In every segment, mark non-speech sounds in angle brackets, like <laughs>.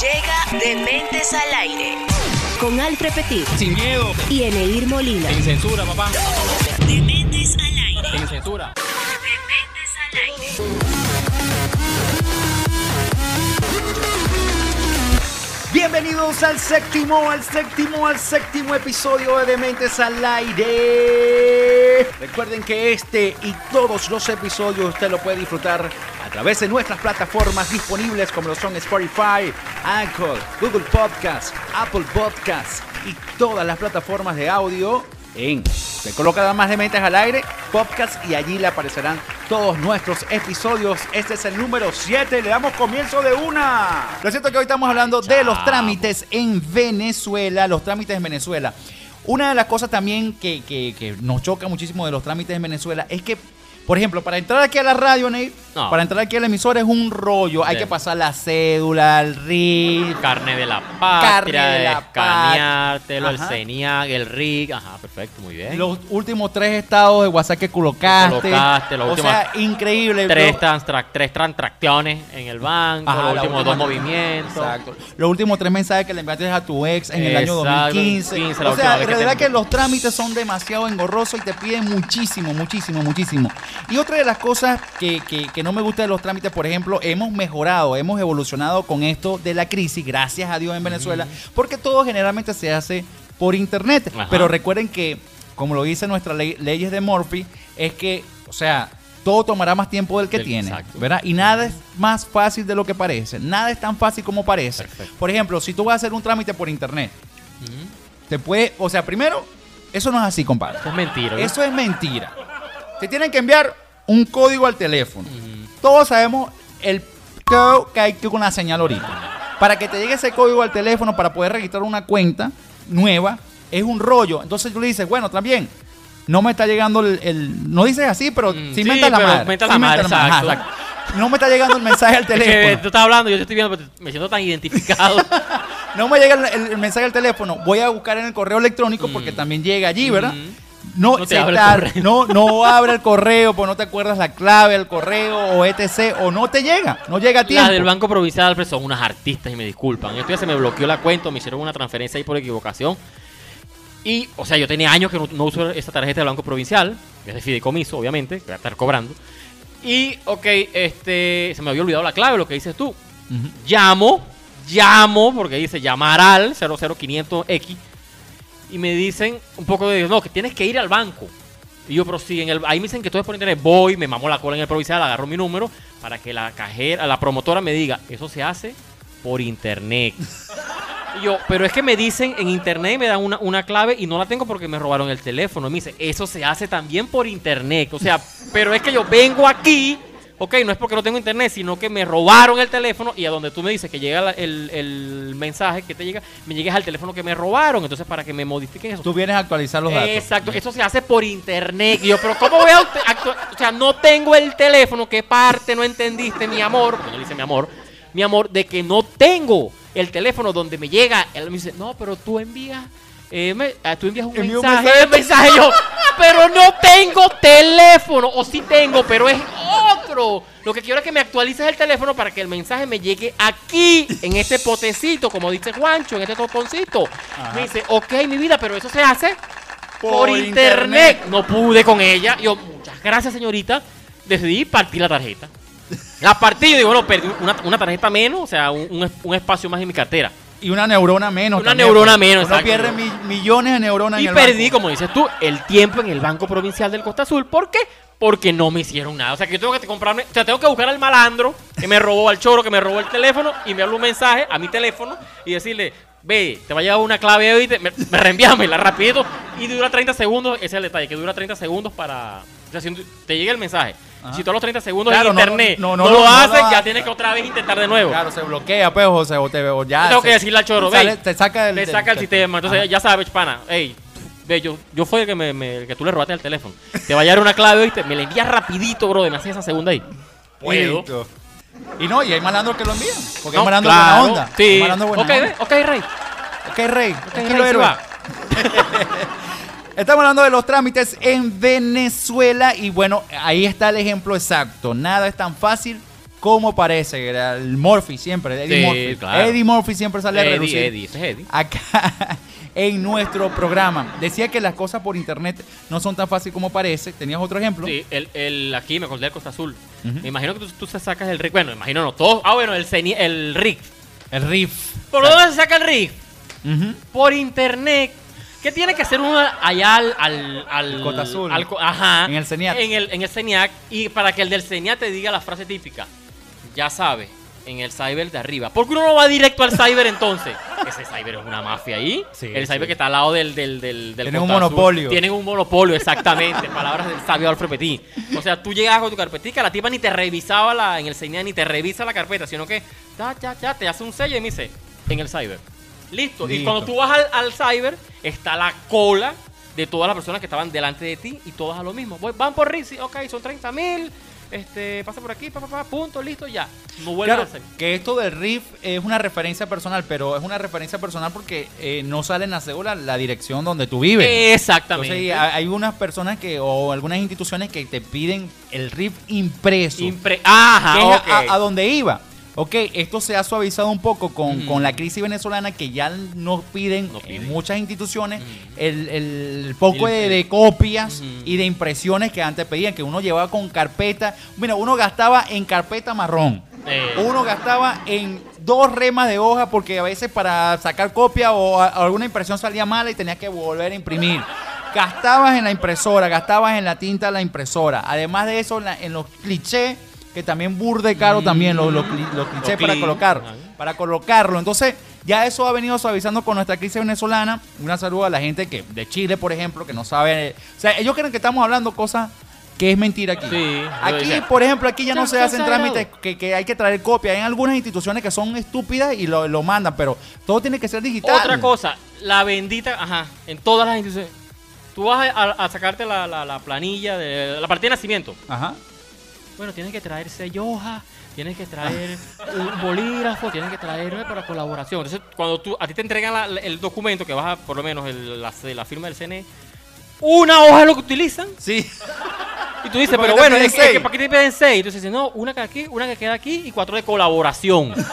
Llega Dementes al aire. Con Alfred Petit Sin miedo. y Eneir Molina. Sin censura, papá. Dementes al aire. Sin censura. Dementes al aire. Bienvenidos al séptimo, al séptimo, al séptimo episodio de Dementes al Aire. Recuerden que este y todos los episodios usted lo puede disfrutar a través de nuestras plataformas disponibles como lo son Spotify, Anchor, Google Podcast, Apple Podcast y todas las plataformas de audio en se coloca nada más de mentes al aire, podcast y allí le aparecerán todos nuestros episodios. Este es el número 7, le damos comienzo de una. Lo cierto es que hoy estamos hablando de los trámites en Venezuela, los trámites en Venezuela. Una de las cosas también que, que- que nos choca muchísimo de los trámites en Venezuela es que, por ejemplo, para entrar aquí a la radio, Ney, No. para entrar aquí a la emisora es un rollo. Hay Sí. que pasar la cédula, el RIF, Carne de la patria, Carne de la escaneártelo, el. CENIAC, el RIC. Ajá, perfecto, muy bien. los últimos tres estados de WhatsApp que colocaste. Colocaste, los o últimos sea, increíble. tres, transtra- tres transacciones en el banco, Ajá, los la últimos dos movimientos. Exacto. Los últimos tres mensajes que le enviaste a tu ex en el año Exacto, 2015. 15, la o sea, que verdad te- que los trámites son demasiado engorrosos y te piden muchísimo, muchísimo, muchísimo. Y otra de las cosas que, que- que no me gusta de los trámites, por ejemplo, hemos mejorado, hemos evolucionado con esto de la crisis, gracias a Dios en Venezuela, porque todo generalmente se hace por internet. Ajá. Pero recuerden que, como lo dice nuestras ley- leyes de Murphy, es que, o sea, todo tomará más tiempo del que Del- tiene. exacto. ¿verdad? Y nada es más fácil de lo que parece. Nada es tan fácil como parece. Perfecto. Por ejemplo, si tú vas a hacer un trámite por internet, te puede, o sea, primero, eso no es así, compadre. Eso es mentira. Eso es mentira. Te tienen que enviar un código al teléfono. Todos sabemos el que hay que con la señal ahorita. Para que te llegue ese código al teléfono para poder registrar una cuenta nueva, es un rollo. Entonces tú le dices, bueno, también, no me está llegando el... el- no dices así, pero Mm, sí, sí, la madre. mentas Sí la madre, Ajá, exacto. No me está llegando el <laughs> mensaje al Es que teléfono. tú estás hablando, yo te estoy viendo, pero me siento tan identificado. <laughs> No me llega el, el mensaje al teléfono. Voy a buscar en el correo electrónico porque Mm. también llega allí, ¿verdad? Mm. No, No se tar- no, no abre el correo, pues no te acuerdas la clave del correo o etc. O no te llega, no llega a tiempo. Las del Banco Provincial Alfred, son unas artistas y me disculpan. Esto ya se me bloqueó la cuenta, me hicieron una transferencia ahí por equivocación. Y, o sea, yo tenía años que no, no uso esta tarjeta del Banco Provincial, que es de fideicomiso, obviamente, que voy a estar cobrando. Y, ok, este, se me había olvidado la clave, lo que dices tú. Llamo, llamo, porque dice llamar al 00500X. Y me dicen un poco de, no, que tienes que ir al banco. Y yo, pero sí, en el, ahí me dicen que todo es por internet. Voy, me mamo la cola en el provincial, agarro mi número para que la cajera, la promotora me diga, eso se hace por internet. Y yo, pero es que me dicen en internet, me dan una, una clave y no la tengo porque me robaron el teléfono. Y me dice, eso se hace también por internet. O sea, pero es que yo vengo aquí, ok, no es porque no tengo internet, sino que me robaron el teléfono y a donde tú me dices que llega la- el, el mensaje que te llega, me llegues al teléfono que me robaron. Entonces, para que me modifiquen eso. Tú vienes a actualizar los datos. Exacto, eso se hace por internet. Y yo, pero ¿cómo voy a act- actu- O sea, no tengo el teléfono. ¿Qué parte no entendiste, mi amor? Porque no dice mi amor. Mi amor, de que no tengo el teléfono donde me llega. Él me dice, no, pero tú envías. eh, me- ah, tú envías un mensaje. un mensaje yo, pero no tengo teléfono, o sí tengo, pero es Lo que quiero es que me actualices el teléfono para que el mensaje me llegue aquí, en este potecito, como dice Juancho, en este toponcito. Me dice, ok, mi vida, pero eso se hace por, Por internet. internet. No pude con ella. Yo, muchas gracias, señorita. Decidí partir la tarjeta. La partí, yo digo, bueno, perdí una, una tarjeta menos, o sea, un, un es- un espacio más en mi cartera. Y una neurona menos. Una también, neurona pues. menos, Uno exacto. pierde mi- millones de neuronas Y en el perdí, banco. como dices tú, el tiempo en el Banco Provincial del Costa Azul. ¿Por qué? Porque no me hicieron nada. O sea, que yo tengo que comprarme, o sea, tengo que buscar al malandro que me robó, al choro que me robó el teléfono y enviarle un mensaje a mi teléfono y decirle, ve, te va a llegar una clave hoy, me, me reenvíamela rapidito y dura 30 segundos. Ese es el detalle, que dura 30 segundos para... O sea, si te llega el mensaje. Ajá. Si a los 30 segundos Claro, en internet no, no, no, lo no, haces, ya tienes que otra vez intentar de nuevo. Claro, se bloquea, pues, o, se, o te, o ya. tengo se- que decirle al choro, ve. Te saca. Te el sistema. Entonces Ajá. ya sabes, pana. Ey, ve, yo, yo fue el que, me, me- el que tú le robaste el teléfono. Te va a llegar una clave, ¿viste? Me la envías rapidito, bro. Me haces esa segunda ahí. Puedo. Listo. Y no, y hay malandros que lo envían. Porque No, hay malandros claro, buena onda. Sí. Hay malandros buena Ok, onda. ok, Rey. Ok, Rey. Ok, Rey, héroe. va. <laughs> Estamos hablando de los trámites en Venezuela y bueno, ahí está el ejemplo exacto. Nada es tan fácil como parece. El Murphy siempre, Eddie Sí, Murphy. claro. Eddie Murphy siempre sale a Eddie, relucir Eddie, es Eddie. acá en nuestro programa. Decía que las cosas por internet no son tan fáciles como parece. ¿Tenías otro ejemplo? Sí, el, el, aquí me acordé del Costa Azul. Me imagino que tú, tú se sacas el RIG. Bueno, imagino no, todos. Ah, bueno, el, el RIG. El riff. ¿Por dónde se saca el? Ujú. Por internet. ¿Qué tiene que hacer uno allá al. al, al El Costa Azul. al ajá. En el CENIAT. En el, en el CENIAC. Y para que el del CENIAT te diga la frase típica. Ya sabe, en el cyber de arriba. ¿Por qué uno no va directo al cyber entonces? <laughs> Ese cyber es una mafia ahí. Sí, el cyber sí. que está al lado del. del, del, del Tienen un monopolio. Tienen un monopolio, exactamente. <laughs> Palabras del sabio Alfred Petit. O sea, tú llegas con tu carpetica, la tipa ni te revisaba la, en el CENIAT, ni te revisa la carpeta, sino que. Ya, ya, ya, te hace un sello y me dice. En el cyber. Listo. Y cuando tú vas al, al cyber, está la cola de todas las personas que estaban delante de ti y todas a lo mismo. Van por Rizzi, ok, son 30 mil. Este, pasa por aquí, pa, pa, pa, punto, listo, ya. No vuelve Claro, a hacer. que esto del riff es una referencia personal, pero es una referencia personal porque eh, no sale en la cédula la dirección donde tú vives. Exactamente. Entonces, hay unas personas que, o algunas instituciones que te piden el RIF impreso. Impre- Ajá, que es a, a donde iba. Ok, esto se ha suavizado un poco con, Mm. con la crisis venezolana que ya nos piden, No piden. en muchas instituciones Mm. el, el poco El- de, copias Ujú. y de impresiones que antes pedían, que uno llevaba con carpeta. Mira, uno gastaba en carpeta marrón. Eh. Uno gastaba en dos remas de hoja porque a veces para sacar copia o a- alguna impresión salía mala y tenías que volver a imprimir. Gastabas en la impresora, gastabas en la tinta de la impresora. Además de eso, en, la- en los clichés, que también burde caro también los, los, los clichés para colocar, ajá. para colocarlo. Entonces, ya eso ha venido suavizando con nuestra crisis venezolana. Una saludo a la gente que de Chile, por ejemplo, que no sabe, o sea, ellos creen que estamos hablando cosas que es mentira aquí. Sí, aquí, por ejemplo, aquí ya no se hacen trámites que, que hay que traer copia. Hay algunas instituciones que son estúpidas y lo, lo mandan, pero todo tiene que ser digital. Otra cosa, la bendita, ajá, en todas las instituciones. Tú vas a, a- a sacarte la, la- la planilla de la partida de nacimiento. Ajá. Bueno, tienes que traer selloja, tienes que traer <laughs> un bolígrafo, tienes que traer eh, para colaboración. Entonces, cuando tú, a ti te entregan la- el documento que vas a, por lo menos el- la, la firma del CNE, una hoja es lo que utilizan. Sí. Y tú dices, ¿Por qué pero bueno, es que, ¿para qué te piden seis? Entonces dices, no, una que aquí, una que queda aquí y cuatro de colaboración. <laughs>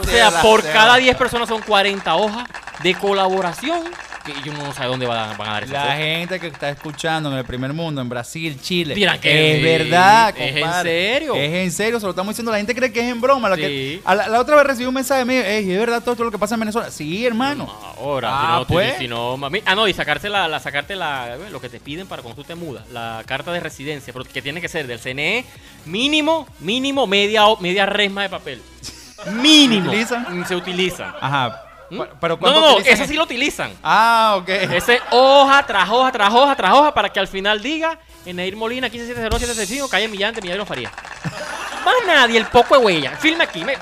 O sea, por sí, cada verdad. 10 personas son 40 hojas de colaboración. Que yo no sé dónde van, a- van a dar La gente que está escuchando en el primer mundo, en Brasil, Chile. Dirán que es sí, verdad, es en compadre. serio. Es en serio, se lo estamos diciendo. La gente cree que es en broma. La, que- Sí. a la, la otra vez recibí un mensaje mío, "Ey, ¿es verdad todo esto lo que pasa en Venezuela? Sí, hermano. Ahora, Ah, si no, pues. si no, mami- ah, no, y sacarse la, la- sacarte la, eh, lo que te piden para cuando tú te mudas, la carta de residencia, pero que tiene que ser del CNE, mínimo, mínimo media, media resma de papel. <laughs> Mínimo. ¿Se utilizan? Mm, Se utilizan. Ajá. ¿Mm? Pero no, ¿cuánto no, no, en- sí lo utilizan. Ah, ok. Ese hoja tras hoja tras hoja tras hoja para que al final diga Eneir Molina 1570765 calle Millante, Milladero Faría. Más nadie, el poco de huella. Firme aquí, me,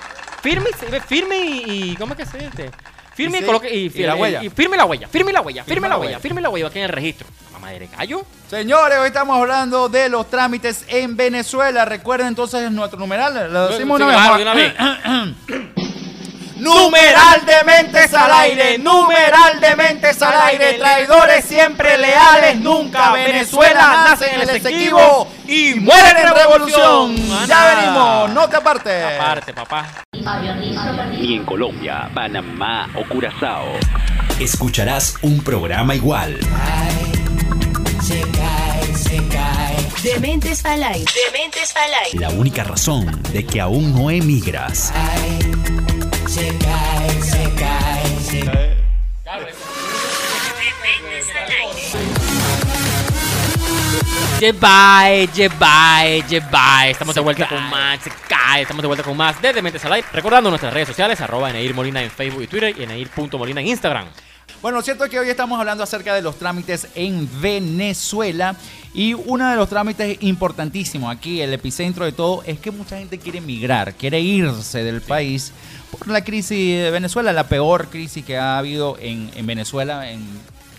firme, firme y, y- ¿cómo es que se dice? Firme Y coloque y, y la huella. y firme la huella, firme la huella, firme la la huella, huella. firme la huella aquí en el registro. Mamá de gallo. Señores, hoy estamos hablando de los trámites en Venezuela. Recuerden entonces nuestro numeral. Lo decimos una vez. <clears throat> Numeral de mentes al aire, numeral de mentes al aire, traidores siempre leales, nunca Venezuela nace en el Esequibo y mueren en revolución. Ya venimos, no te apartes. Aparte, papá. ni en Colombia, Panamá o Curazao. Escucharás un programa igual. Dementes al aire. Dementes al aire. La única razón de que aún no emigras. Jebye, Jebye, Jebye. Estamos de vuelta con más, se cae. Estamos de vuelta con más de Dementes al Aire. Recordando nuestras redes sociales, arroba Eneir Molina en Facebook y Twitter y Eneir.molina en Instagram. Bueno, lo cierto es que hoy estamos hablando acerca de los trámites en Venezuela y uno de los trámites importantísimos aquí, el epicentro de todo, es que mucha gente quiere emigrar, quiere irse del país por la crisis de Venezuela, la peor crisis que ha habido en, en Venezuela en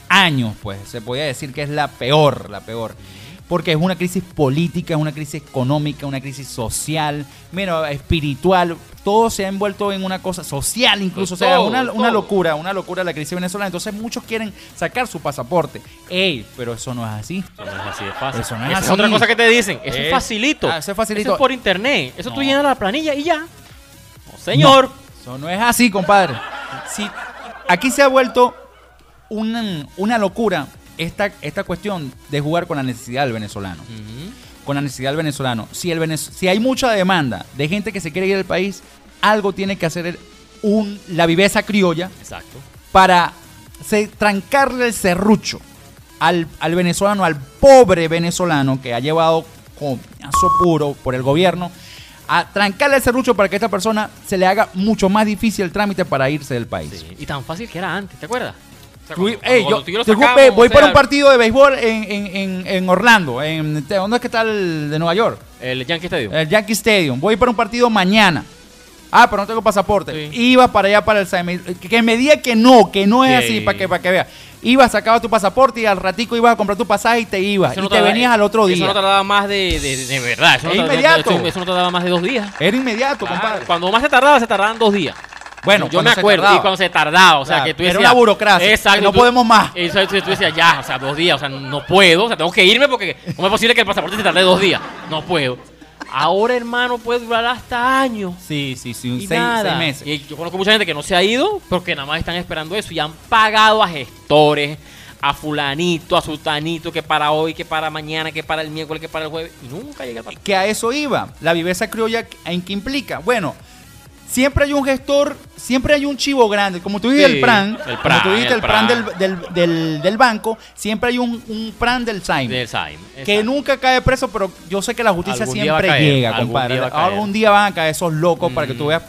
años, pues se podría decir que es la peor, la peor. porque es una crisis política, es una crisis económica, una crisis social, mira, espiritual, todo se ha envuelto en una cosa social incluso, o sea, Todo, una, locura, una locura la crisis venezolana, entonces muchos quieren sacar su pasaporte. Ey, pero eso no es así. Eso no es así de fácil. Eso no es Esa así. otra cosa que te dicen. Eso es, Es- facilito. Ah, eso es facilito. Eso es por internet. Eso tú llenas la planilla y ya. No, señor. Eso no es así, compadre. Si aquí se ha vuelto una, una locura esta, esta cuestión de jugar con la necesidad del venezolano. Con la necesidad del venezolano. Si, el venez- si hay mucha demanda de gente que se quiere ir al país, algo tiene que hacer un, la viveza criolla Exacto. para se- trancarle el serrucho al, al venezolano, al pobre venezolano que ha llevado coñazo puro por el gobierno, a trancarle el serrucho para que a esta persona se le haga mucho más difícil el trámite para irse del país. Sí. Y tan fácil que era antes, ¿te acuerdas? O sea, Tú- cuando- ey, cuando yo te sacamos, voy o para un partido de béisbol en, en- en- en Orlando. En, ¿Dónde es que está el de Nueva York? El Yankee Stadium. El Yankee Stadium. Voy para un partido mañana. Ah, pero no tengo pasaporte. Sí. Iba para allá para el Saime- Que me diga que no, que no es Sí. así, para que, para que vea. Ibas, sacabas tu pasaporte y al ratico ibas a comprar tu pasaje y te ibas. Eso y no te tardaba- venías al otro Eso día. no tardaba más de, de, de verdad. Eso no tardaba- inmediato. Eso, eso no tardaba más de dos días. Era inmediato, Claro, compadre. Cuando más se tardaba, se tardaban dos días. Bueno, yo me acuerdo. Y cuando se tardaba, o sea, Claro, que tú era decías. una burocracia, que no tú- podemos más. Eso, tú, tú decías, ya, o sea, dos días, o sea, no puedo, o sea, tengo que irme porque ¿cómo es posible que el pasaporte se tarde dos días? No puedo. Ahora, hermano, puede durar hasta años. Sí, sí, sí, Y seis, nada. seis meses. Y yo conozco mucha gente que no se ha ido porque nada más están esperando eso y han pagado a gestores, a fulanito, a sultanito, que para hoy, que para mañana, que para el miércoles, que para el jueves, y nunca llega pasaporte. que a eso iba. La viveza criolla, ¿en qué implica? Bueno, siempre hay un gestor, siempre hay un chivo grande. Como tú dices Sí, el PRAN, el como tú dijiste el el PRAN, PRAN. del, del, del- del banco, siempre hay un, un PRAN del SAIM. Del Saim. que nunca cae preso, pero yo sé que la justicia Algún siempre caer, llega, algún compadre. día va a caer. Algún día van a caer esos locos para que tú Mm. veas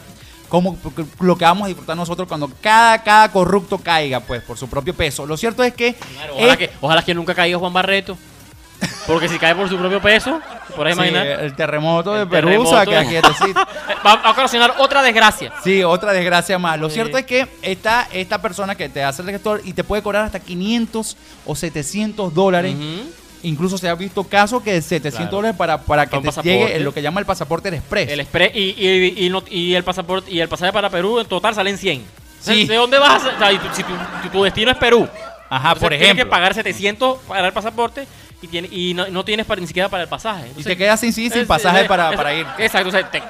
cómo porque lo que vamos a disfrutar nosotros cuando cada, cada corrupto caiga, pues, por su propio peso. Lo cierto es que... Claro, ojalá, es- que ojalá que nunca caiga Juan Barreto. Porque si cae por su propio peso, por ahí sí, imaginar, el terremoto de El Perú, o sea, que terremoto. aquí <laughs> quietecito. va a ocasionar otra desgracia. Sí, otra desgracia más. Lo Sí. cierto es que está esta persona que te hace el gestor y te puede cobrar hasta 500 o 700 dólares. Incluso se ha visto casos que 700 Claro. dólares para, para que Para te llegue lo que llama el pasaporte del express. El express y, y, y, no- y el pasaporte y el pasaje para Perú en total salen 100. Sí. ¿De dónde vas? O sea, y tu- si tu, si tu destino es Perú. Ajá, entonces por Tienes ejemplo. que pagar 700 para el pasaporte y, tiene, y no, no tienes para, ni siquiera para el pasaje. y te quedas sin sí, sin es- pasaje es- para, es- para ir. Exacto. O sea, te,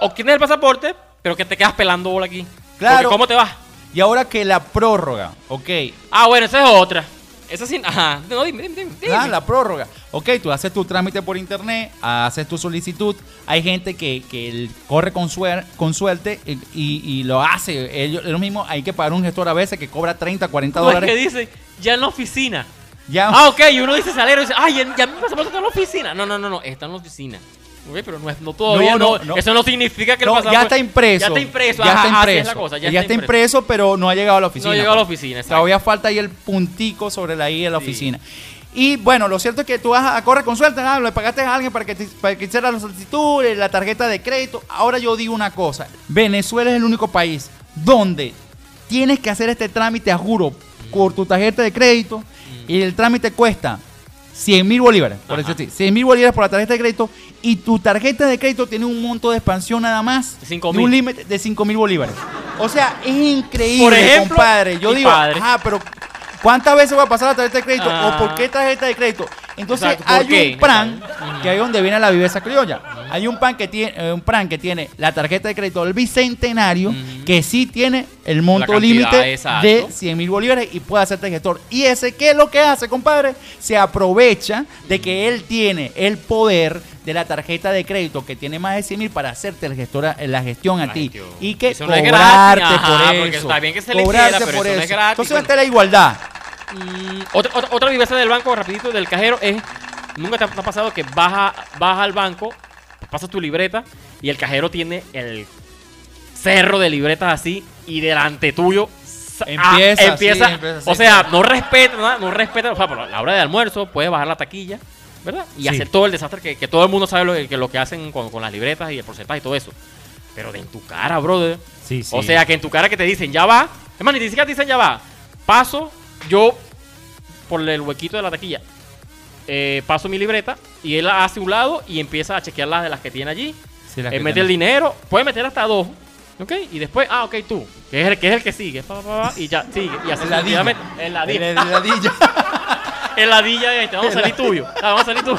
obtienes el pasaporte, pero que te quedas pelando bola aquí. Claro. Porque ¿Cómo te vas? Y ahora que la prórroga, ok. Ah, bueno, esa es otra. Esa sí. Ajá. No, dime, dime, dime. dime. Ah, la prórroga. Ok, tú haces tu trámite por internet, haces tu solicitud. Hay gente que, que corre con, suer- con suerte y, y- y lo hace. Ellos, ellos mismos hay que pagar un gestor a veces que cobra 30, 40 No, es dólares. que dice, ya en la oficina. Ya, Ah, ok, y uno dice salero y dice, ay, ya, ya mi pasaporte está en la oficina. No, no, no, no, está en la oficina. Pero no, es, no todavía, No, no, no, no. Eso no significa que el No, pasaporte... ya está impreso. Ya está impreso, Ya está impreso. es la cosa, ya, está impreso, pero no ha llegado a la oficina. No ha llegado a la pues. oficina. Todavía falta ahí el puntico sobre la I de la Sí. oficina. Y bueno, lo cierto es que tú vas a, correr con suerte, ah, le pagaste a alguien para que, te, para que hiciera la solicitud, eh, la tarjeta de crédito. Ahora yo digo una cosa, Venezuela es el único país donde tienes que hacer este trámite, a juro, por tu tarjeta de crédito y el trámite cuesta 100 mil bolívares, por Ajá. decir así, 100 mil bolívares por la tarjeta de crédito y tu tarjeta de crédito tiene un monto de expansión nada más De cinco de un límite de 5 mil bolívares. O sea, es increíble, Por ejemplo, compadre. Yo digo, padre. ajá, pero ¿cuántas veces va a pasar la tarjeta de crédito? Ah. ¿O por qué tarjeta de crédito? Entonces Exacto, ¿por hay un plan, que ahí es donde viene la viveza criolla. Hay un plan que tiene, eh, un plan que tiene la tarjeta de crédito del bicentenario, que sí tiene el monto límite de 100 mil bolívares y puede hacerte gestor. Y ese, ¿qué es lo que hace, compadre? Se aprovecha de que él tiene el poder de la tarjeta de crédito que tiene más de 100 mil para hacerte el gestor, la gestión a La ti. gestión. Y que Eso no es cobrarte por eso. está bien que se le cobrarte hiciera, pero por eso no es gratis, Entonces bueno. está la igualdad. Mm, otra, otra, otra viveza del banco, rapidito, del cajero, es... Nunca te ha, pasado que vas, a- vas al banco, pasas tu libreta y el cajero tiene el cerro de libretas así y delante tuyo... ah, Empieza, sí, empieza, empieza así, o sea, claro. no respeta, nada, no respeta, o sea, por la hora de almuerzo puedes bajar la taquilla, ¿verdad? Y Sí. hacer todo el desastre que, que todo el mundo sabe lo que, lo que hacen con, con las libretas y el porcentaje y todo eso. Pero de en tu cara, brother. Sí, sí. O sea, que en tu cara que te dicen, ya va. Es más, ni siquiera te dicen, ya va. Paso yo por el huequito de la taquilla. eh, paso mi libreta y él la hace un lado y empieza a chequear las de las que tiene allí. Sí, las Él que mete tiene. el dinero, puede meter hasta dos. ¿Ok? Y después, ah, ok, tú. Que es el que, es el que sigue. pa, pa, pa, y ya, sigue. Y así sucesivamente. El ladilla. El ladilla. <laughs> El ladilla de este. Vamos a salir tuyo. Ah, vamos a salir tú.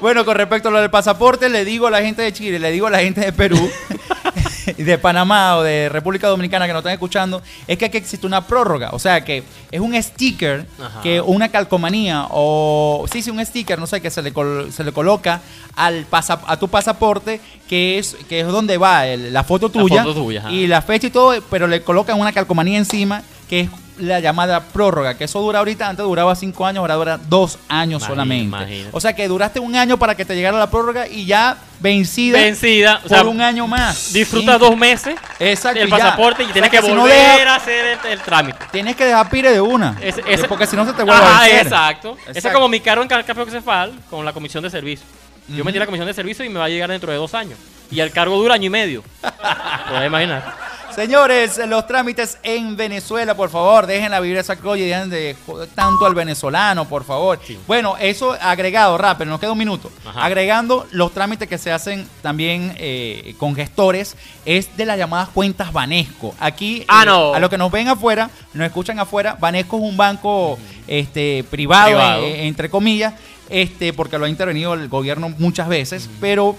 Bueno, con respecto a lo del pasaporte, le digo a la gente de Chile, le digo a la gente de Perú, <laughs> <laughs> de Panamá o de República Dominicana que nos están escuchando, es que aquí existe una prórroga. O sea, que es un sticker, Ajá. que una calcomanía o... Sí, sí, un sticker, no sé, que se le, col- se le coloca al pasa- a tu pasaporte, que es, que es donde va el- la foto tuya. foto tuya, y la fecha y todo, pero le colocan una calcomanía encima, que es la llamada prórroga, que eso dura ahorita, antes duraba cinco años, ahora dura dos años Imagina- solamente. imagínate. O sea que duraste un año para que te llegara la prórroga y ya vencida, Vencida. O por sea, un año más. disfrutas Sí. dos meses Exacto, y ya. pasaporte y O sea tienes que, si no volver deja- a hacer el, el trámite. Tienes que dejar pire de una. Ese- porque si no se te vuelve a vencer. exacto. Ese es Exacto. como mi cargo en Ca- Café Cefal con la comisión de servicio. Yo metí la comisión de servicio y me va a llegar dentro de dos años. Y el cargo dura año y medio. <laughs> Puedes imaginar. Señores, los trámites en Venezuela, por favor, dejen la vibra esa colla y dejen de joder tanto al venezolano, por favor. Sí. Bueno, eso agregado, rápido, nos queda un minuto. Ajá. Agregando los trámites que se hacen también eh, con gestores, es de las llamadas cuentas Banesco. Aquí, Ah, eh, no. a los que nos ven afuera, nos escuchan afuera, Banesco es un banco este, privado, Privado. eh, entre comillas, este, porque lo ha intervenido el gobierno muchas veces, pero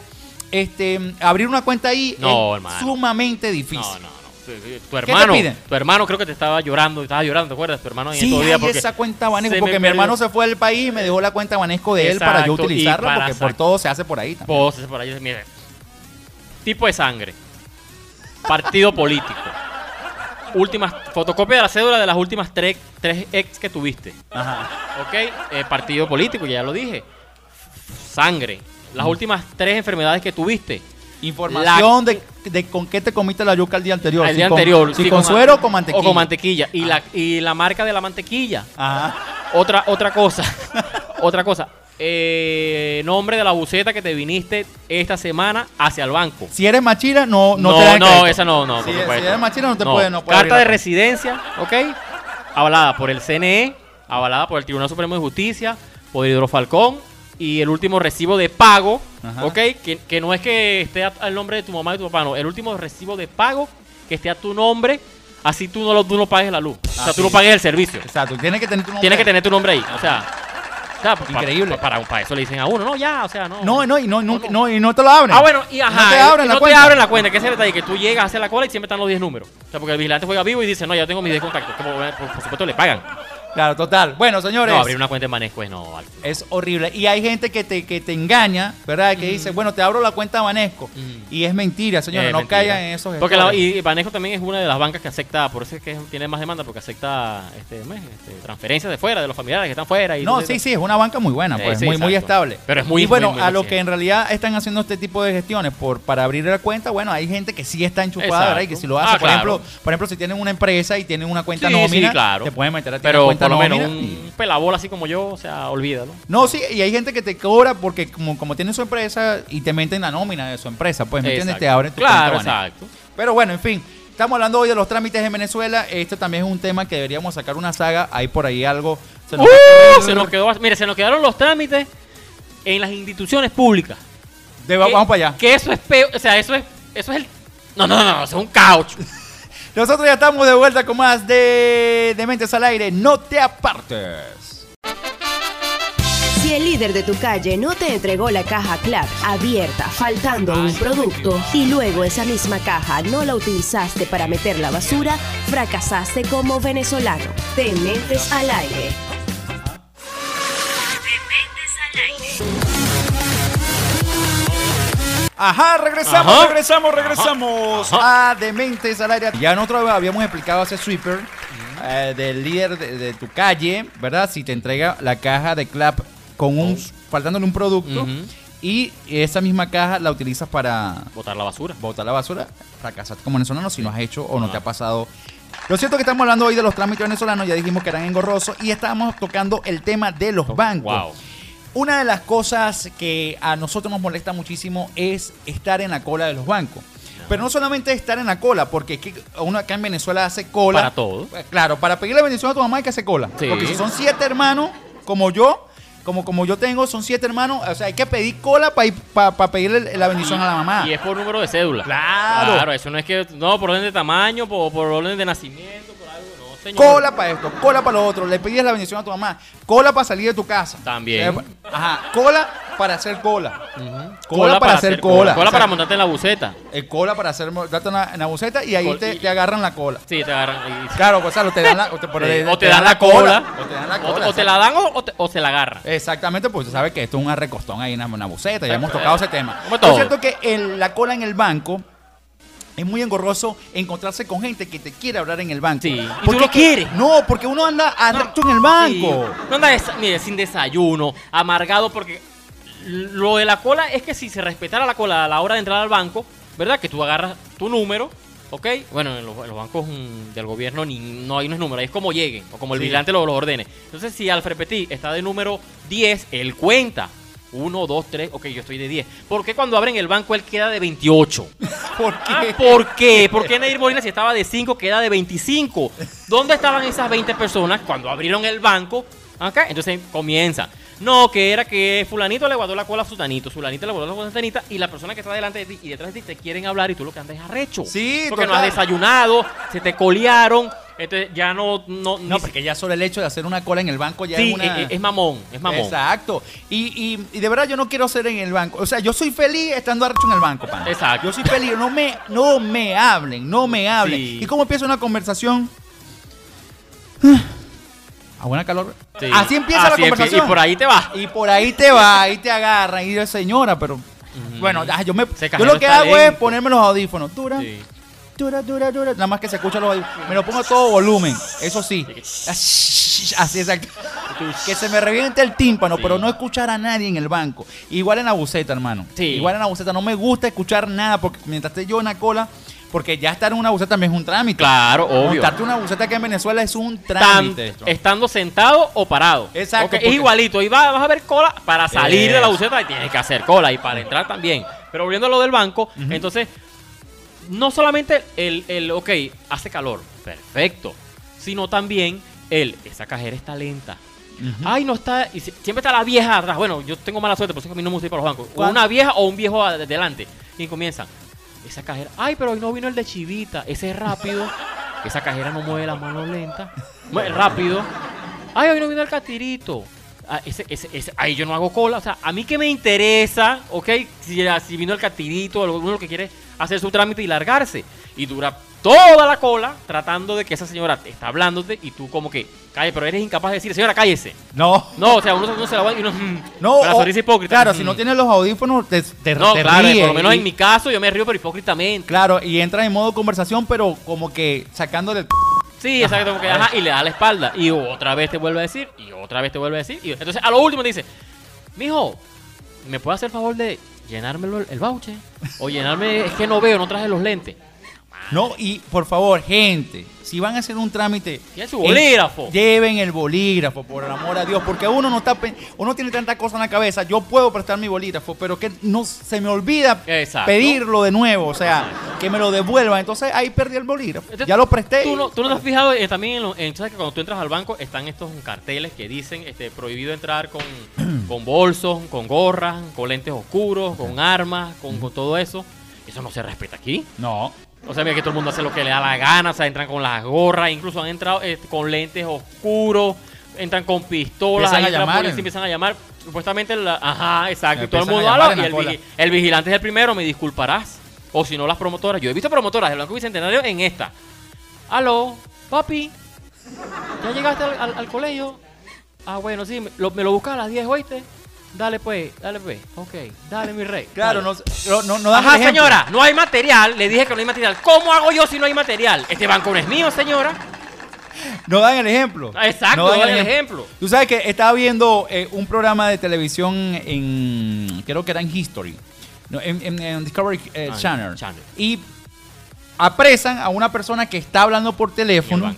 este, abrir una cuenta ahí No, es hermano. sumamente difícil. No, no, Tu- te hermano, piden? tu hermano creo que te estaba llorando, estaba llorando, ¿te acuerdas? Tu hermano Sí, hay porque esa cuenta Banesco, se porque mi hermano se fue del país y me dejó la cuenta Banesco de él para yo utilizarla, para porque por todo se hace por ahí también. Voces por ahí, mire. Tipo de sangre. Partido <laughs> político. Últimas fotocopia de la cédula de las últimas tres, tres ex que tuviste. Ajá. ¿Ok? Eh, partido político, ya lo dije. Sangre. Las últimas tres enfermedades que tuviste. Información de, de con qué te comiste la yuca el día anterior. El si día con- anterior. Si sí, con, suero o con mantequilla. O con mantequilla. Y, la, y la marca de la mantequilla. Ajá. Otra, otra cosa. <laughs> otra cosa. Eh, nombre de la buceta que te viniste esta semana hacia el banco. Si eres machira, no, no, No, te dan no, crédito. esa no, no, Si, por si eres machira, no te No, puede, no puede Carta de residencia, ¿ok? Avalada por el CNE, avalada por el Tribunal Supremo de Justicia, por Hidrofalcón y el último recibo de pago, Ajá. ¿ok? Que, que no es que esté al nombre de tu mamá y tu papá, no. El último recibo de pago que esté a tu nombre, así tú no, lo, tú no pagues la luz. o sea, Ah, tú no pagues el servicio. Exacto, tienes que tener tu nombre. Tienes que tener tu nombre ahí. O sea, o sea, pa- Increíble. pa- Para, para eso le dicen a uno, no, ya, o sea, no. No, no, y no, no, No, y no te lo abren. Ah, bueno, y ajá. No te abren la no cuenta. te abren la cuenta, que es el detalle, que tú llegas a hacer la cola y siempre están los 10 números. O sea, porque el vigilante juega vivo y dice, no, ya tengo mis 10 contactos. Como, por, por supuesto, le pagan. Claro, total. Bueno, señores. No, abrir una cuenta en Banesco es no, Alfred. Es horrible. Y hay gente que te, que te engaña, ¿verdad? Que dice, bueno, te abro la cuenta de Banesco. Mm. Y es mentira, señores. Es no mentira. caigan en esos Porque la- y Banesco también es una de las bancas que acepta, por eso es que tiene más demanda, porque acepta este. Este, transferencias de fuera, de los familiares que están fuera. Y No, todo sí, sí, es una banca muy buena, pues, sí, muy, estable. Pero es muy- Y bueno, muy, muy a los exigente. que en realidad están haciendo este tipo de gestiones por para abrir la cuenta, bueno, hay gente que sí está enchufada, Exacto. ¿verdad? Y que si lo hace, Ah, por claro. ejemplo, por ejemplo, si tienen una empresa y tienen una cuenta Sí, nómina, sí, claro. te pueden meter a ti Pero por lo menos un pelabola así como yo, o sea, olvídalo. No, sí, y hay gente que te cobra porque como, como tienen su empresa y te meten la nómina de su empresa, pues, ¿me entiendes? Exacto. Te abren tu Claro, cuenta exacto. Pero bueno, en fin, estamos hablando hoy de los trámites en Venezuela. Este también es un tema que deberíamos sacar una saga. Hay por ahí algo. se nos- ¡Uh! se nos quedó, mire, se nos quedaron los trámites en las instituciones públicas. De- vamos para allá. Que eso es peor, o sea, eso es, eso es el... No, no, no, no, eso es un caucho. Nosotros ya estamos de vuelta con más de, de Mentes al Aire. No te apartes. Si el líder de tu calle no te entregó la caja CLAP abierta, faltando un producto, y luego esa misma caja no la utilizaste para meter la basura, fracasaste como venezolano. Te mentes al aire. Ajá, regresamos, Ajá. regresamos, regresamos a Dementes al Aire. Ya nosotros habíamos explicado ese sweeper eh, del líder de, de tu calle, ¿verdad? Si te entrega la caja de clap con un, faltándole un producto y esa misma caja la utilizas para Botar la basura. botar la basura, fracasaste como venezolano si no has hecho o no Ajá. te ha pasado. Lo cierto es que estamos hablando hoy de los trámites venezolanos, ya dijimos que eran engorrosos y estábamos tocando el tema de los bancos. Wow. Una de las cosas que a nosotros nos molesta muchísimo es estar en la cola de los bancos. Pero no solamente estar en la cola, porque que uno acá en Venezuela hace cola. Para todo. Eh, Claro, para pedirle bendición a tu mamá hay que hacer cola. Sí. Porque si son siete hermanos, como yo, como, como yo tengo, son siete hermanos, o sea, hay que pedir cola para pedirle la bendición a la mamá. Y es por número de cédula. Claro. Claro, eso no es que. No, por orden de tamaño, por, por orden de nacimiento, señor. Cola para esto, cola para lo otro, le pides la bendición a tu mamá, cola para salir de tu casa. También. O sea, Ajá, cola para hacer cola. Cola para hacer cola. Cola O sea, para montarte en la buceta. Eh, cola para hacer date una, en la buceta y ahí Col- te, y- te agarran la cola. Sí, te agarran. y- Claro, pues o sea, te dan la, o te, Sí, o te, dan la cola, O te dan la o cola. o te la dan o, o te- o se la agarran. Exactamente, pues tú sabes que esto es un recostón ahí en una, una buceta, ya hemos tocado ese tema. Es cierto que el- la cola en el banco es muy engorroso encontrarse con gente que te quiere hablar en el banco. Sí, y tú Porque no quieres. Porque uno anda arrecho en el banco. Sí. No anda mire, sin desayuno, amargado, porque lo de la cola es que si se respetara la cola a la hora de entrar al banco, ¿verdad? Que tú agarras tu número, ¿ok? Bueno, en los, en los bancos mm, del gobierno ni, no hay no es número, ahí es como lleguen, o como el Sí. vigilante lo, lo ordene. Entonces, si Alfred Petit está de número 10, él cuenta. 1, 2, 3, ok, yo estoy de 10. ¿Por qué cuando abren el banco él queda de 28? <laughs> ¿Por Ah, qué? ¿Por qué? ¿Por qué Nair Molina si estaba de 5 queda de 25? ¿Dónde estaban esas 20 personas cuando abrieron el banco? Acá, entonces comienza. No, que era que fulanito le guardó la cola a fulanito, fulanito le guardó la cola a fulanita y la persona que está delante de ti y detrás de ti te quieren hablar y tú lo que andas es arrecho. Sí, Porque no total. has desayunado, se te colearon, entonces ya no... No, No, ni- porque ya solo el hecho de hacer una cola en el banco ya sí, es una... es, es mamón, es mamón. Exacto. Y, y- y de verdad yo no quiero ser en el banco. O sea, yo soy feliz estando arrecho en el banco, pana. Exacto. Yo soy feliz. No me, no me hablen, no me hablen. Sí. ¿Y cómo empieza una conversación? A buena calor. Sí. Así empieza Así la conversación. Y por ahí te vas. Y por ahí te va, ahí te agarran. Y yo, señora, pero... Bueno, yo, me, yo lo que hago es ponerme los audífonos. Dura, Sí. Dura, dura, dura. Nada más que se escucha los. Me lo pongo a todo volumen. Eso sí. Así, exacto. Que se me reviente el tímpano, Sí. pero no escuchar a nadie en el banco. Igual en la buceta, hermano. Sí. Igual en la buceta. No me gusta escuchar nada porque mientras esté yo en la cola, porque ya estar en una buceta también es un trámite. Claro, obvio. Montarte una buceta aquí en Venezuela es un trámite. estando sentado o parado. Exacto, Ok, Es igualito. Y va- vas a ver cola para salir de la buceta y tienes que hacer cola. Y para entrar también. Pero volviendo a lo del banco, entonces, no solamente el, el, ok, hace calor, perfecto. Sino también el, esa cajera está lenta. Ay, no está. Y si- siempre está la vieja atrás. Bueno, yo tengo mala suerte, por eso es que a mí no me gusta ir para los bancos. O una vieja o un viejo adelante. Y comienzan. Esa cajera. Ay, pero hoy no vino el de Chivita. Ese es rápido. <laughs> Esa cajera no mueve las manos lentas. Mueve rápido. Ay, hoy no vino el catirito. Ah, ese, ese, ese, ay, yo no hago cola. O sea, a mí que me interesa, ¿ok? Si, si vino el catirito o uno lo que quiere hacer su trámite y largarse. Y dura toda la cola tratando de que esa señora te está hablándote y tú como que, calle, pero eres incapaz de decir, señora, cállese. No. No, o sea, uno, uno se la va y uno... mm, No, o- sonrisa hipócrita. Claro, mm. si no tienes los audífonos, te, te, No, te claro, ríes por lo menos y- en mi caso yo me río, pero hipócritamente. Claro, y entra en modo conversación, pero como que sacándole el... Sí, exacto, como que, ajá, y le da la espalda. Y otra vez te vuelve a decir, y otra vez te vuelve a decir. Y entonces, a lo último te dice, mijo, ¿me puede hacer el favor de llenármelo el, el voucher? O llenarme, es que no veo, no traje los lentes. No, y por favor, gente, si van a hacer un trámite... Tiene su bolígrafo. eh, lleven el bolígrafo, por el amor a Dios, porque uno no está... Uno tiene tanta cosa en la cabeza, yo puedo prestar mi bolígrafo, pero que no se me olvida Exacto. pedirlo de nuevo, o sea, que me lo devuelvan. Entonces ahí perdí el bolígrafo. Entonces, ya lo presté. ¿Tú no, tú no te has fijado eh, también en, lo, en- ¿sabes que cuando tú entras al banco están estos carteles que dicen este, prohibido entrar con, <clears throat> con bolsos, con gorras, con lentes oscuros, con armas, con, con todo eso? Eso no se respeta aquí. No. O sea, mira que todo el mundo hace lo que le da la gana, o sea, entran con las gorras, incluso han entrado eh, con lentes oscuros, entran con pistolas, Empiezan ahí a llamar. policía, empiezan a llamar. Supuestamente, la- ajá, exacto, y todo el mundo habla, y el, vigi- el vigilante es el primero, me disculparás. O si no, las promotoras. Yo he visto promotoras del Banco Bicentenario en esta. Aló, papi, ¿ya llegaste al, al- al colegio? Ah, bueno, sí, me lo, me lo buscas a las 10, ¿oíste? Dale pues, dale pues. Ok, dale mi rey. Claro, dale. no, no, no, Ajá, el ejemplo. señora, no hay material. Le dije que no hay material. ¿Cómo hago yo si no hay material? Este banco no es mío, señora. No dan el ejemplo. Exacto, No dan el ejemplo. Tú sabes que estaba viendo eh, un programa de televisión en. Creo que era en History. no, en, en- en Discovery eh, Ah, Channel. Channel. Y apresan a una persona que está hablando por teléfono.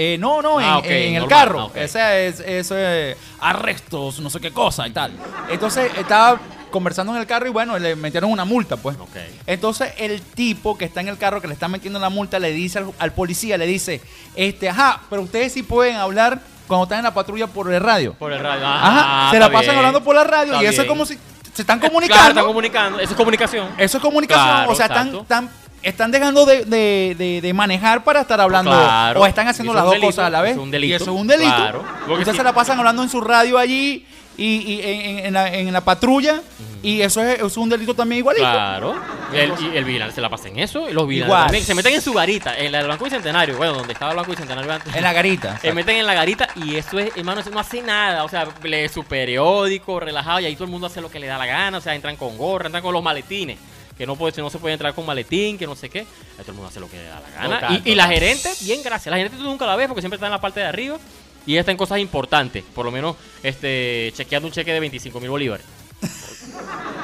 Eh, no, no, en, Ah, en el normal, carro. ah, ok. Ese es, eso es arrestos, no sé qué cosa y tal. Entonces estaba conversando en el carro y bueno, le metieron una multa, pues. Ok. Entonces el tipo que está en el carro que le está metiendo la multa le dice al, al policía, le dice, este, ajá, pero ustedes sí pueden hablar cuando están en la patrulla por el radio. Por el radio. Ajá, Ah, se la pasan bien. hablando por la radio Está y eso es como si se están Claro, comunicando. están comunicando. Eso es comunicación. Eso es comunicación. Claro, o sea, están, están dejando de, de- de- de manejar para estar hablando. Claro. O están haciendo Eso las dos delito, cosas a la vez. eso es un delito. Y eso es un delito. Claro. Porque Ustedes si- se la pasan hablando en su radio allí y, y en, en- en la, en la patrulla. Y eso es, es un delito también igualito. Claro. Y el, y el vigilante se la pasa en eso. Y los vigilantes también se meten en su garita. En la del Banco Bicentenario. Bueno, donde estaba el Banco Bicentenario antes. En la garita. Se meten en la garita y eso es, hermano, eso no hace nada. O sea, lee su periódico, relajado, y ahí todo el mundo hace lo que le da la gana. O sea, entran con gorra, entran con los maletines. Que no, puede, no se puede entrar con maletín, que no sé qué. Ahí todo el mundo hace lo que le da la gana. Total, y, y la gerente, bien, gracias. La gerente tú nunca la ves porque siempre está en la parte de arriba. Y ella está en cosas importantes. Por lo menos, este, chequeando un cheque de 25 mil bolívares.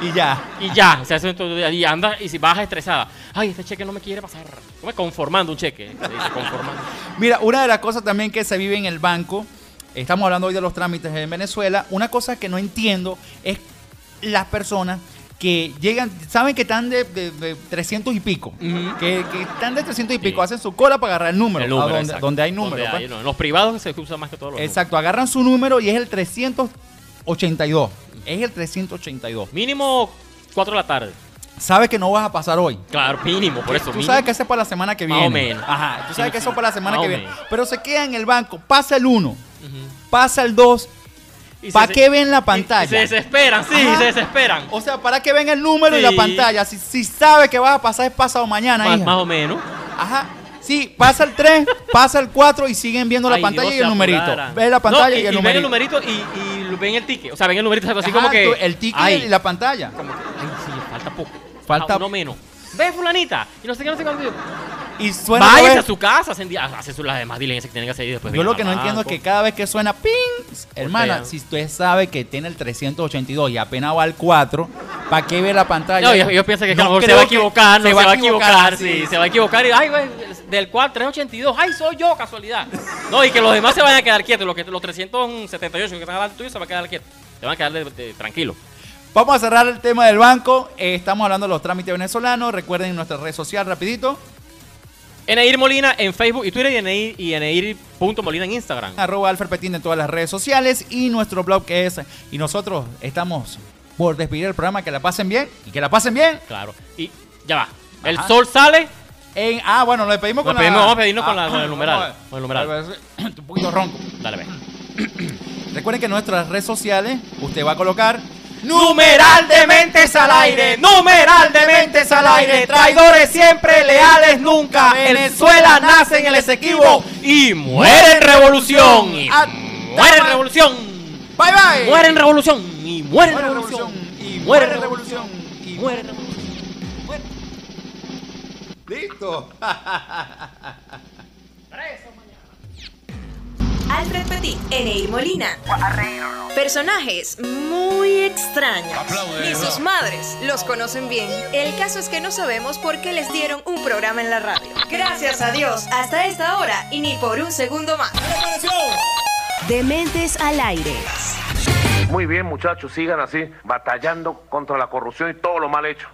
Y ya. Y ya, o sea, eso entonces, y anda y si baja estresada. Ay, este cheque no me quiere pasar. ¿Cómo es? Conformando un cheque. Se dice conformando. <laughs> Mira, una de las cosas también que se vive en el banco, estamos hablando hoy de los trámites en Venezuela, una cosa que no entiendo es las personas que llegan, saben que están de, de- de 300 y pico, que, que están de 300 y Sí. pico, hacen su cola para agarrar el número, El número, a donde, donde hay número. Donde pues. hay, no, en los privados se usa más que todos los Exacto, agarran su número y es el 382. Es el 382. números. Mínimo 4 de la tarde. Sabes que no vas a pasar hoy. Claro, mínimo, por eso. Tú mínimo. sabes que eso es para la semana que Más viene. o menos. Ajá, tú Sí, sabes que eso es para la semana Más que viene. Pero se queda en el banco, pasa el 1, Ujú. pasa el 2. ¿Para qué ven la y- y pantalla? se desesperan, sí, Ajá. se desesperan. O sea, ¿para qué ven el número y la pantalla? Si, si sabe que vas a pasar es pasado mañana, más, hija. más o menos. Ajá. Sí, pasa el 3, pasa el 4 y siguen viendo la pantalla Dios, y el numerito. Ven la pantalla No, y, el ven numerito. el numerito y, y ven el ticket. O sea, ven el numerito así Ajá, como que. el ticket ay, y la pantalla. como que, ay, sí, falta poco. Falta- Ah, uno menos. Ve, fulanita. Y no sé qué, no sé cuánto. Y suena Váyase a su casa, hace, sus- las demás diligencias que tienen que hacer y después Yo lo que no entiendo es que cada vez que suena ping, hermana, si usted sabe que tiene el 382 y apenas va al 4, ¿para qué ve la pantalla? No, ellos, ellos piensan que, a lo mejor se va a equivocar, no se, va a equivocar, sí, sí. se va a equivocar y, ay, güey, del cual 382, ay, soy yo, casualidad. No, y que los demás se vayan a quedar quietos, los, que, los 378 que están al tuyo se van a quedar quietos, se van a quedar de- de- tranquilos. Vamos a cerrar el tema del banco. Eh, estamos hablando de los trámites venezolanos. Recuerden nuestra red social, rapidito. Eneir Molina en Facebook y Twitter y Eneir, y Eneir.molina en Instagram. Arroba Alfer Petín en todas las redes sociales. Y nuestro blog que es... Y nosotros estamos por despedir el programa. Que la pasen bien. Y que la pasen bien. Claro. Y ya va. El sol sale. En, ah, bueno, lo despedimos Nos con pedimos- la... vamos a pedirnos con la- Ah, con el numeral, con el numeral. Un poquito ronco. Dale, ve. <clears throat> Recuerden que en nuestras redes sociales usted va a colocar... Numeral de mentes al aire, numeral de mentes al aire, traidores siempre, leales nunca. Venezuela nace en el Esequibo y muere en revolución. Y Ah, muere en revolución. Bye, bye. Muere en revolución. Y muere en revolución. Y Muere muere en revolución. Y Muere en revolución. Listo. <laughs> Alfred Petit, Eneir Molina. Personajes muy extraños. Ni sus madres los conocen bien. El caso es que no sabemos por qué les dieron un programa en la radio. Gracias a Dios, hasta esta hora y ni por un segundo más. Dementes al aire. Muy bien, muchachos, sigan así, batallando contra la corrupción y todo lo mal hecho.